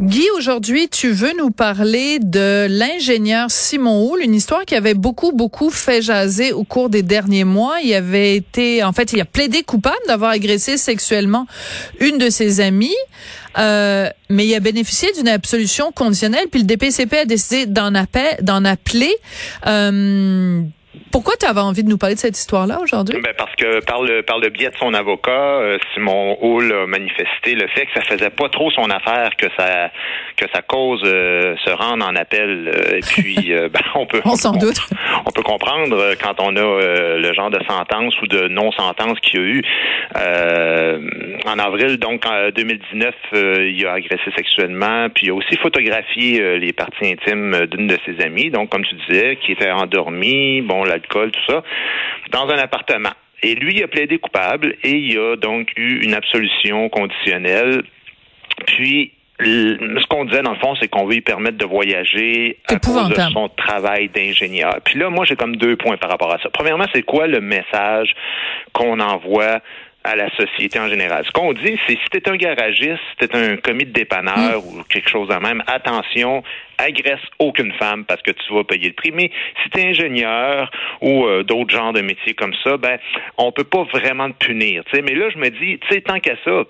Guy, aujourd'hui, tu veux nous parler de l'ingénieur Simon Houle, une histoire qui avait beaucoup, beaucoup fait jaser au cours des derniers mois. Il avait été, en fait, il a plaidé coupable d'avoir agressé sexuellement une de ses amies, euh, mais il a bénéficié d'une absolution conditionnelle. Puis le DPCP a décidé d'en appeler. Euh, pourquoi tu avais envie de nous parler de cette histoire-là aujourd'hui? Ben parce que par le par le biais de son avocat, euh, Simon Hall a manifesté le fait que ça faisait pas trop son affaire que ça que sa cause euh, se rende en appel. Euh, et puis euh, ben, on peut On s'en doute. on peut comprendre quand on a euh, le genre de sentence ou de non sentence qu'il y a eu en avril donc en 2019 euh, il a agressé sexuellement puis il a aussi photographié les parties intimes d'une de ses amies donc comme tu disais qui était endormie bon l'alcool tout ça dans un appartement et lui il a plaidé coupable et il a donc eu une absolution conditionnelle puis ce qu'on disait dans le fond, c'est qu'on veut lui permettre de voyager à cause de son travail d'ingénieur. Puis là, moi, j'ai comme deux points par rapport à ça. Premièrement, c'est quoi le message qu'on envoie à la société en général? Ce qu'on dit, c'est si t'es un garagiste, si t'es un commis de dépanneur ou quelque chose de même, attention, agresse aucune femme parce que tu vas payer le prix. Mais si t'es ingénieur ou euh, d'autres genres de métiers comme ça, ben on peut pas vraiment te punir. tu sais. Mais là, je me dis, tu sais, tant qu'à ça,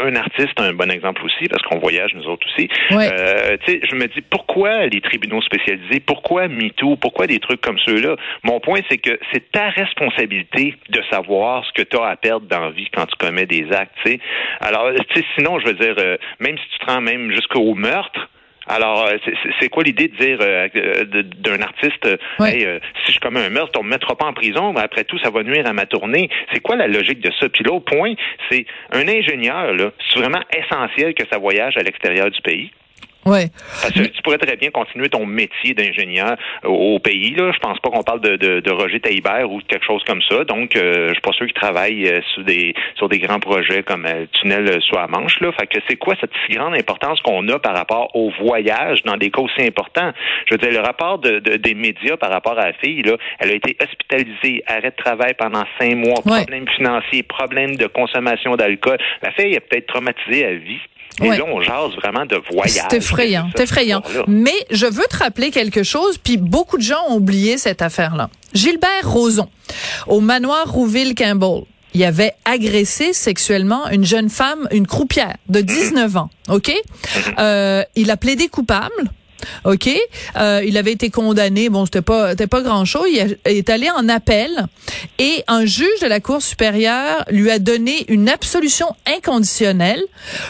un artiste, un bon exemple aussi, parce qu'on voyage nous autres aussi. Ouais. Euh, tu sais, je me dis pourquoi les tribunaux spécialisés, pourquoi MeToo, pourquoi des trucs comme ceux-là? Mon point, c'est que c'est ta responsabilité de savoir ce que tu as à perdre dans la vie quand tu commets des actes. tu sais. Alors, tu sais, sinon, je veux dire, euh, même si tu te rends même jusqu'au meurtre. Alors, euh, c'est- quoi l'idée de dire euh, euh, d'un artiste, euh. Hey, euh, si je commets un meurtre, on me mettra pas en prison, mais après tout, ça va nuire à ma tournée. C'est quoi la logique de ça? Puis l'autre point, c'est un ingénieur, là, c'est vraiment essentiel que ça voyage à l'extérieur du pays. Ouais. Parce que tu pourrais très bien continuer ton métier d'ingénieur au, au pays. Là. Je pense pas qu'on parle de, de, de Roger Taillibert ou de quelque chose comme ça. Donc, euh, je suis pas sûr qu'il travaille euh, sur des sur des grands projets comme euh, tunnel euh, sur la Manche. Là. Fait que c'est quoi cette si grande importance qu'on a par rapport au voyage dans des cas aussi importants? Je veux dire, le rapport de, de- des médias par rapport à la fille, là, elle a été hospitalisée, arrêt de travail pendant cinq mois, Ouais. problème financier, problème de consommation d'alcool. La fille est peut-être traumatisée à vie. Et Ouais. là, on jase vraiment de voyage. C'est effrayant, c'est effrayant. Mais je veux te rappeler quelque chose, puis beaucoup de gens ont oublié cette affaire-là. Gilbert Rozon, au manoir Rouville-Campbell, il avait agressé sexuellement une jeune femme, une croupière de 19 ans, OK? Euh, il a plaidé coupable. OK, Euh, il avait été condamné. Bon, c'était pas, c'était pas grand chose. Il, il est allé en appel et un juge de la Cour supérieure lui a donné une absolution inconditionnelle.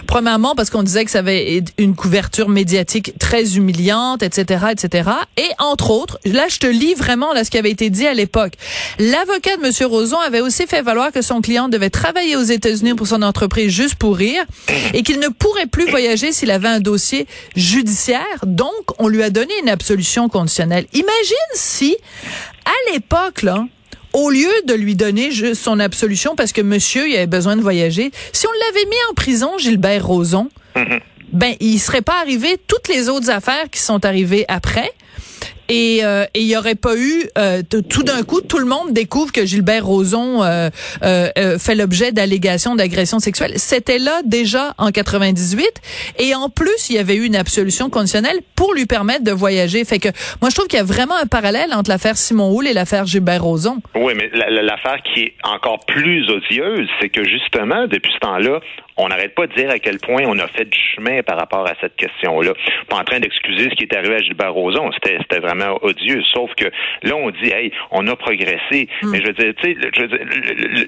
Premièrement, parce qu'on disait que ça avait une couverture médiatique très humiliante, etc., etc. Et entre autres, là, je te lis vraiment là ce qui avait été dit à l'époque. L'avocat de Monsieur Roson avait aussi fait valoir que son client devait travailler aux États-Unis pour son entreprise juste pour rire et qu'il ne pourrait plus voyager s'il avait un dossier judiciaire. Donc, on lui a donné une absolution conditionnelle. Imagine si, à l'époque, là, au lieu de lui donner juste son absolution parce que monsieur, il avait besoin de voyager, si on l'avait mis en prison, Gilbert Rozon, ben, il serait pas arrivé toutes les autres affaires qui sont arrivées après. Et euh, et il y aurait pas eu euh, tout d'un coup tout le monde découvre que Gilbert Rozon euh, fait l'objet d'allégations d'agression sexuelle. C'était là déjà en 98 et en plus il y avait eu une absolution conditionnelle pour lui permettre de voyager. Fait que moi je trouve qu'il y a vraiment un parallèle entre l'affaire Simon Houle et l'affaire Gilbert Rozon. Oui, mais la- la- l'affaire qui est encore plus odieuse, c'est que justement, depuis ce temps-là, on n'arrête pas de dire à quel point on a fait du chemin par rapport à cette question-là. Pas en train d'excuser ce qui est arrivé à Gilbert Rozon, c'était vraiment odieux. Sauf que là, on dit, hey, on a progressé. Mais je veux dire, tu sais,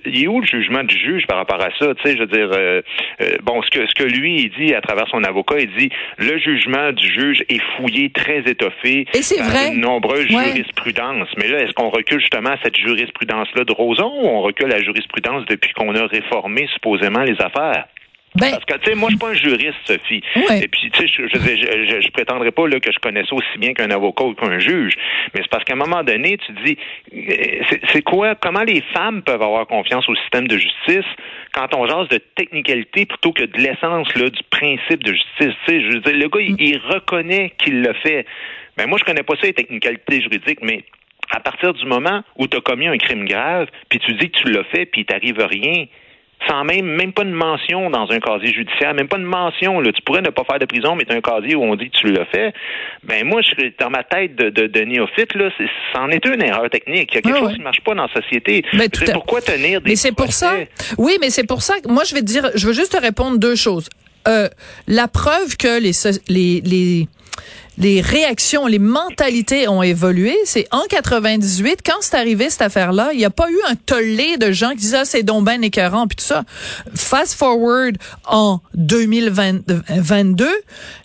il est où le jugement du juge par rapport à ça? Tu sais, je veux dire, euh, euh, bon, ce que ce que lui il dit à travers son avocat, il dit, le jugement du juge est fouillé, très étoffé. Et c'est par vrai. une nombreuse Ouais. jurisprudence. Mais là, est-ce qu'on recule justement à cette jurisprudence-là de Roson ou on recule à la jurisprudence depuis qu'on a réformé supposément les affaires? Ben, Parce que, tu sais, moi, je suis pas un juriste, Sophie. Ouais. Et puis, tu sais, je, je, je, prétendrai pas là, que je connais ça aussi bien qu'un avocat ou qu'un juge. Mais c'est parce qu'à un moment donné, tu te dis, euh, c'est- quoi, comment les femmes peuvent avoir confiance au système de justice quand on jase de technicalité plutôt que de l'essence du principe de justice? Tu sais, je veux dire, le gars, il, il reconnaît qu'il le fait. Ben, moi, je connais pas ça, les technicalités juridiques, mais à partir du moment où tu as commis un crime grave, puis tu dis que tu l'as fait, puis il t'arrive rien, sans même même pas une mention dans un casier judiciaire, même pas une mention. Là. Tu pourrais ne pas faire de prison, mais tu as un casier où on dit que tu l'as fait. Ben moi, je serais dans ma tête de, de, de néophyte, là, c'est, c'en est une erreur technique. Il y a quelque chose ouais. qui ne marche pas dans la société. Ben, à- pourquoi tenir des Mais c'est pour ça. Oui, mais c'est pour ça que moi je vais te dire, je veux juste te répondre deux choses. Euh, la preuve que les so- les les les réactions, les mentalités ont évolué, c'est en 98 quand c'est arrivé cette affaire-là, il n'y a pas eu un tollé de gens qui disaient ah, c'est donc ben écœurant puis tout ça. Fast forward en 2022,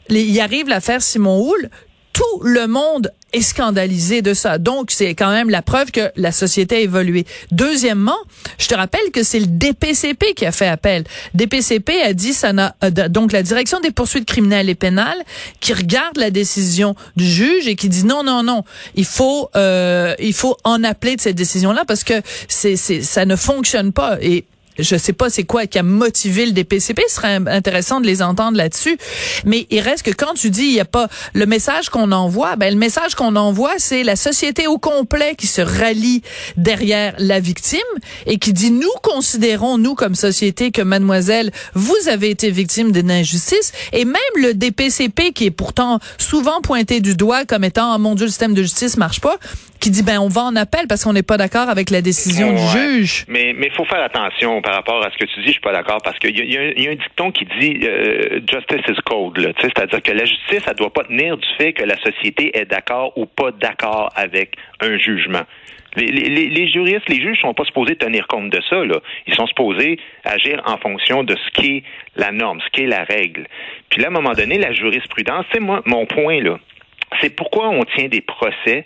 les- il arrive l'affaire Simon Houle, tout le monde est scandalisé de ça. Donc, c'est quand même la preuve que la société a évolué. Deuxièmement, je te rappelle que c'est le DPCP qui a fait appel. DPCP a dit ça n'a euh, donc la direction des poursuites criminelles et pénales qui regarde la décision du juge et qui dit non non non, il faut euh, il faut en appeler de cette décision là parce que c'est ça ne fonctionne pas et je sais pas c'est quoi qui a motivé le DPCP, ce serait intéressant de les entendre là-dessus. Mais il reste que quand tu dis il y a pas le message qu'on envoie, ben le message qu'on envoie c'est la société au complet qui se rallie derrière la victime et qui dit nous considérons nous comme société que mademoiselle vous avez été victime d'une injustice et même le DPCP qui est pourtant souvent pointé du doigt comme étant oh, mon dieu le système de justice marche pas qui dit ben on va en appel parce qu'on n'est pas d'accord avec la décision du juge. Mais mais faut faire attention par rapport à ce que tu dis. Je suis pas d'accord parce qu'il y, a- y un- il y a un dicton qui dit euh, justice is code. là. Tu sais, C'est-à-dire que la justice, elle doit pas tenir du fait que la société est d'accord ou pas d'accord avec un jugement. Les, les- les- les juristes, les juges sont pas supposés tenir compte de ça. Là. Ils sont supposés agir en fonction de ce qui est la norme, ce qui est la règle. Puis là, à un moment donné, la jurisprudence, c'est moi mon point là. C'est pourquoi on tient des procès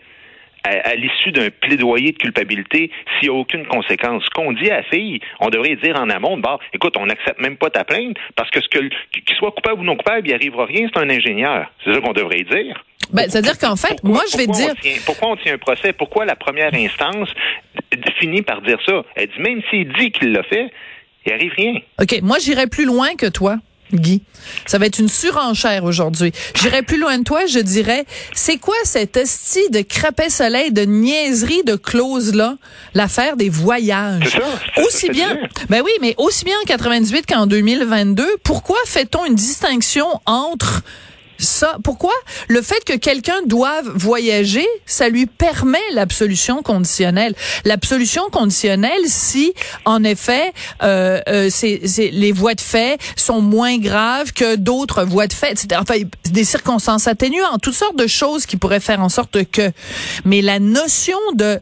à, à l'issue d'un plaidoyer de culpabilité s'il n'y a aucune conséquence. Ce qu'on dit à la fille, on devrait dire en amont, bah, écoute, on n'accepte même pas ta plainte parce que ce que qu'il soit coupable ou non coupable, il arrivera rien, c'est un ingénieur. C'est ça qu'on devrait dire. Ben, c'est-à-dire qu'en fait, Pourquoi- moi, je vais dire, on tient- pourquoi on tient un procès? Pourquoi la première instance finit par dire ça? Elle dit, même s'il dit qu'il l'a fait, il arrive rien. OK, moi, j'irai plus loin que toi. Guy, ça va être une surenchère aujourd'hui. J'irai plus loin de toi, je dirais, c'est quoi cette hostie de crapet soleil, de niaiserie, de clause là, l'affaire des voyages. Ça, Aussi ça bien, ben oui, mais aussi bien en 98 qu'en 2022, pourquoi fait-on une distinction entre ça, pourquoi? Le fait que quelqu'un doive voyager, ça lui permet l'absolution conditionnelle. L'absolution conditionnelle, si en effet, euh, euh, c'est, c'est- les voies de fait sont moins graves que d'autres voies de fait, etc. Enfin, des circonstances atténuantes, toutes sortes de choses qui pourraient faire en sorte que. Mais la notion de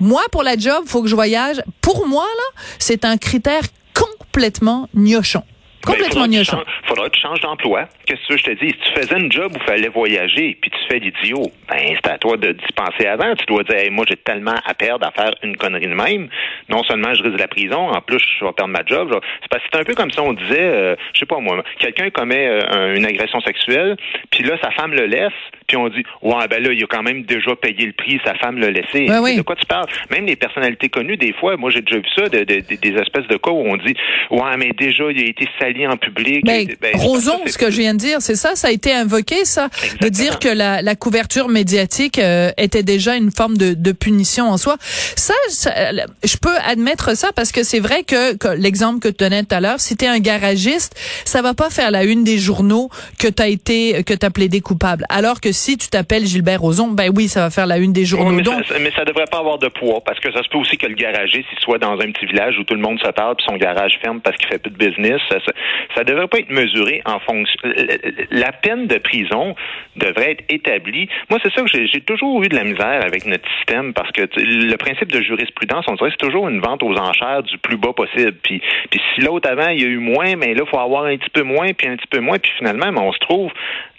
moi pour la job, faut que je voyage. Pour moi là, c'est un critère complètement gnochon. Complètement Ben, faudra que tu gnochon. changes- faudra que tu changes d'emploi. Qu'est-ce que je te dis? Si tu faisais une job où il fallait voyager, puis tu fais l'idiot, ben c'est à toi de d'y penser avant. Tu dois dire, Hey, moi j'ai tellement à perdre à faire une connerie de même. Non seulement je risque de la prison, en plus je vais perdre ma job. C'est parce que c'est un peu comme ça on disait, euh, je sais pas moi, quelqu'un commet euh, un- une agression sexuelle, puis là sa femme le laisse, puis on dit, ouais ben là il a quand même déjà payé le prix, sa femme l'a laissé. Ouais, oui. De quoi tu parles? Même les personnalités connues, des fois, moi j'ai déjà vu ça, de- des espèces de cas où on dit, ouais mais déjà il a été sali en public. Ben, Ben, Roson, ce que je viens de dire, c'est ça, ça a été invoqué, ça, de dire que la, la couverture médiatique euh, était déjà une forme de, de punition en soi. Ça, ça, euh, je peux admettre ça parce que c'est vrai que, que l'exemple que tu donnais tout à l'heure, si tu es un garagiste, ça va pas faire la une des journaux que tu as été que tu as plaidé coupable. Alors que si tu t'appelles Gilbert Rozon, ben oui, ça va faire la une des journaux. mais, Donc, ça, mais ça devrait pas avoir de poids parce que ça se peut aussi que le garagiste il soit dans un petit village où tout le monde se parle puis son garage ferme parce qu'il fait plus de business. Ça, ça, ça devrait pas être mesuré en fonction. La peine de prison devrait être établie. Moi, c'est ça que j'ai toujours eu de la misère avec notre système parce que le principe de jurisprudence, on dirait c'est toujours une vente aux enchères du plus bas possible. Puis, puis si l'autre avant il y a eu moins, mais là il faut avoir un petit peu moins puis un petit peu moins puis finalement, ben, on se trouve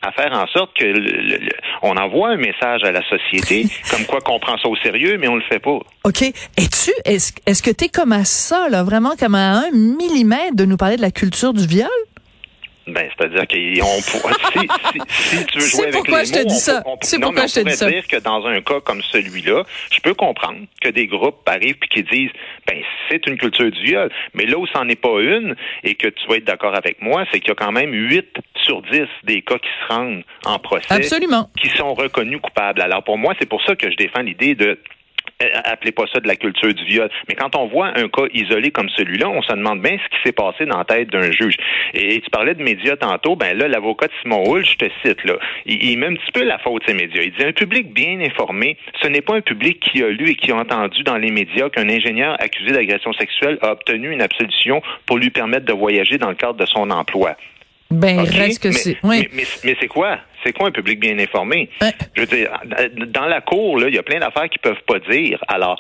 à faire en sorte que le- on envoie un message à la société comme quoi qu'on prend ça au sérieux, mais on le fait pas. OK. Es-tu, est-ce, est-ce que tu es comme à ça, là, vraiment comme à un millimètre de nous parler de la culture du viol? Ben, c'est-à-dire qu'on pourrait, si, si, si, tu veux jouer avec les mots, on peut- non, mais on pourrait dire que dans un cas comme celui-là, je peux comprendre que des groupes arrivent puis qui disent, ben, c'est une culture du viol. Mais là où c'en est pas une, et que tu vas être d'accord avec moi, c'est qu'il y a quand même 8 sur 10 des cas qui se rendent en procès. Absolument. Qui sont reconnus coupables. Alors, pour moi, c'est pour ça que je défends l'idée de appelez pas ça de la culture du viol. Mais quand on voit un cas isolé comme celui-là, on se demande bien ce qui s'est passé dans la tête d'un juge. Et, tu parlais de médias tantôt, ben là, l'avocat de Simon Hull, je te cite, là, il, il met un petit peu la faute ces médias. Il dit un public bien informé, ce n'est pas un public qui a lu et qui a entendu dans les médias qu'un ingénieur accusé d'agression sexuelle a obtenu une absolution pour lui permettre de voyager dans le cadre de son emploi. Ben, OK? il reste que c'est. mais, Oui. mais- mais c'est quoi? C'est quoi un public bien informé? Je veux dire, dans la cour, il y a plein d'affaires qu'ils peuvent pas dire. Alors,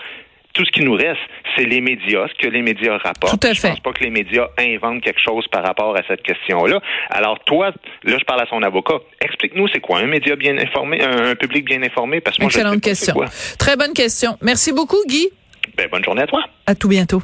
tout ce qui nous reste, c'est les médias, ce que les médias rapportent. Tout à Je fait. pense pas que les médias inventent quelque chose par rapport à cette question-là. Alors, toi, là, je parle à son avocat. Explique-nous, c'est quoi un média bien informé, un, public bien informé? Parce que moi, je sais Excellente pas question. quoi. Très bonne question. Merci beaucoup, Guy. Ben, bonne journée à toi. À tout bientôt.